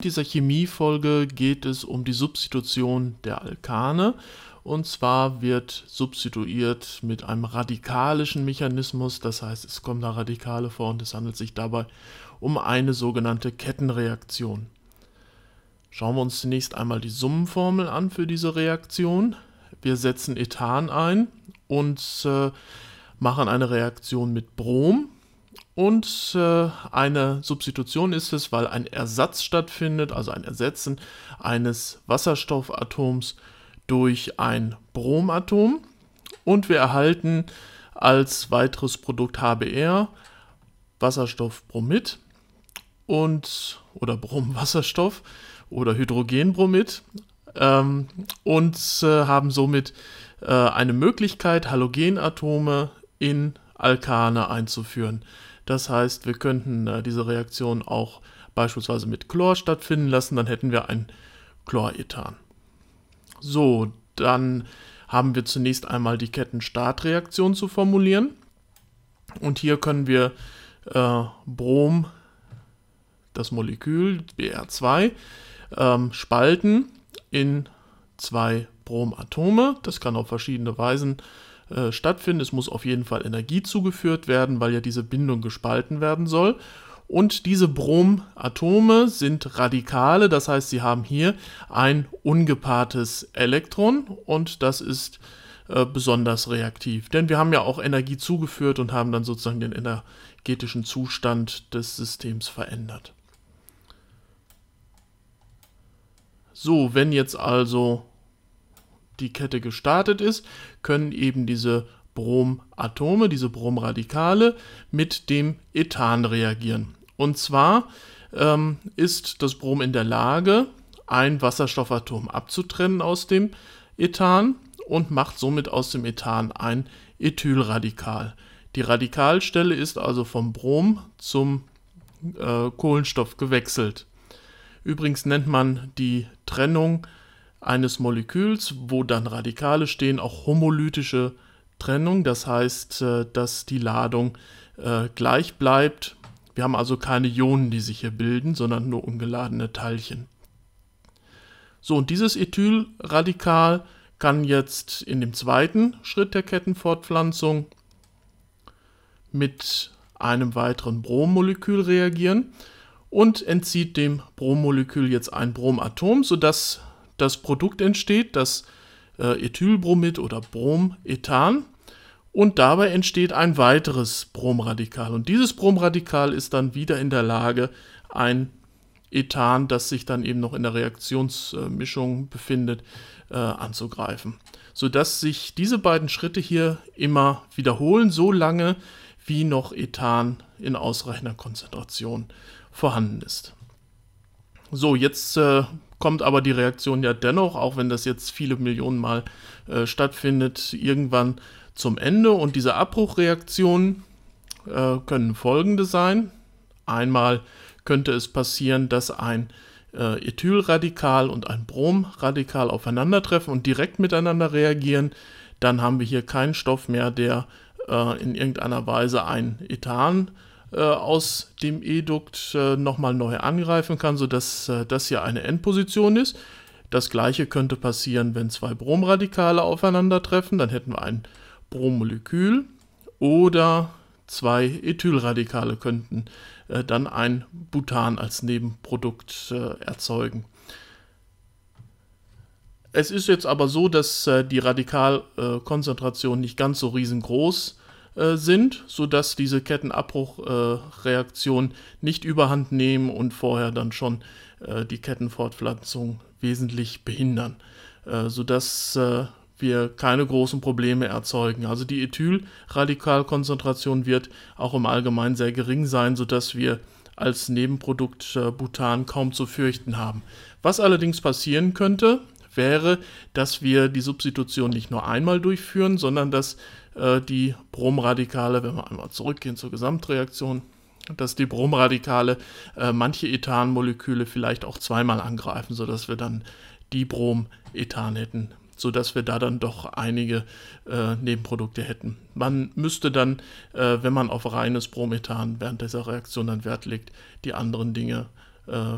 In dieser Chemiefolge geht es um die Substitution der Alkane. Und zwar wird substituiert mit einem radikalischen Mechanismus, das heißt, es kommen da Radikale vor und es handelt sich dabei um eine sogenannte Kettenreaktion. Schauen wir uns zunächst einmal die Summenformel an für diese Reaktion. Wir setzen Ethan ein und äh, machen eine Reaktion mit Brom und äh, eine Substitution ist es, weil ein Ersatz stattfindet, also ein Ersetzen eines Wasserstoffatoms durch ein Bromatom. Und wir erhalten als weiteres Produkt HBr Wasserstoffbromid und oder Bromwasserstoff oder Hydrogenbromid ähm, und äh, haben somit äh, eine Möglichkeit, Halogenatome in Alkane einzuführen. Das heißt, wir könnten äh, diese Reaktion auch beispielsweise mit Chlor stattfinden lassen, dann hätten wir ein Chlorethan. So, dann haben wir zunächst einmal die Kettenstartreaktion zu formulieren. Und hier können wir äh, Brom, das Molekül Br2, ähm, spalten in zwei Bromatome. Das kann auf verschiedene Weisen äh, stattfinden. Es muss auf jeden Fall Energie zugeführt werden, weil ja diese Bindung gespalten werden soll. Und diese Bromatome sind Radikale, das heißt, sie haben hier ein ungepaartes Elektron und das ist äh, besonders reaktiv. Denn wir haben ja auch Energie zugeführt und haben dann sozusagen den energetischen Zustand des Systems verändert. So, wenn jetzt also die Kette gestartet ist, können eben diese Bromatome, diese Bromradikale mit dem Ethan reagieren. Und zwar ähm, ist das Brom in der Lage, ein Wasserstoffatom abzutrennen aus dem Ethan und macht somit aus dem Ethan ein Ethylradikal. Die Radikalstelle ist also vom Brom zum äh, Kohlenstoff gewechselt. Übrigens nennt man die Trennung eines Moleküls, wo dann Radikale stehen, auch homolytische Trennung. Das heißt, äh, dass die Ladung äh, gleich bleibt. Wir haben also keine Ionen, die sich hier bilden, sondern nur ungeladene Teilchen. So, und dieses Ethylradikal kann jetzt in dem zweiten Schritt der Kettenfortpflanzung mit einem weiteren Brommolekül reagieren und entzieht dem Brommolekül jetzt ein Bromatom, sodass das Produkt entsteht, das äh, Ethylbromid oder Bromethan. Und dabei entsteht ein weiteres Bromradikal. Und dieses Bromradikal ist dann wieder in der Lage, ein Ethan, das sich dann eben noch in der Reaktionsmischung befindet, äh, anzugreifen. Sodass sich diese beiden Schritte hier immer wiederholen, so lange wie noch Ethan in ausreichender Konzentration vorhanden ist. So, jetzt äh, kommt aber die Reaktion ja dennoch, auch wenn das jetzt viele Millionen Mal äh, stattfindet, irgendwann zum Ende. Und diese Abbruchreaktionen äh, können folgende sein. Einmal könnte es passieren, dass ein äh, Ethylradikal und ein Bromradikal aufeinandertreffen und direkt miteinander reagieren. Dann haben wir hier keinen Stoff mehr, der äh, in irgendeiner Weise ein Ethan äh, aus dem Edukt äh, nochmal neu angreifen kann, sodass äh, das hier eine Endposition ist. Das gleiche könnte passieren, wenn zwei Bromradikale aufeinandertreffen, dann hätten wir ein Brommolekül oder zwei Ethylradikale könnten äh, dann ein Butan als Nebenprodukt äh, erzeugen. Es ist jetzt aber so, dass äh, die Radikalkonzentration nicht ganz so riesengroß äh, sind, sodass diese Kettenabbruchreaktionen äh, nicht überhand nehmen und vorher dann schon äh, die Kettenfortpflanzung wesentlich behindern, äh, sodass äh, wir keine großen Probleme erzeugen. Also die Ethylradikalkonzentration wird auch im Allgemeinen sehr gering sein, sodass wir als Nebenprodukt äh, Butan kaum zu fürchten haben. Was allerdings passieren könnte, wäre, dass wir die Substitution nicht nur einmal durchführen, sondern dass äh, die Bromradikale, wenn wir einmal zurückgehen zur Gesamtreaktion, dass die Bromradikale äh, manche Ethanmoleküle vielleicht auch zweimal angreifen, sodass wir dann die Bromethan hätten, sodass wir da dann doch einige äh, Nebenprodukte hätten. Man müsste dann, äh, wenn man auf reines Bromethan während dieser Reaktion dann Wert legt, die anderen Dinge äh,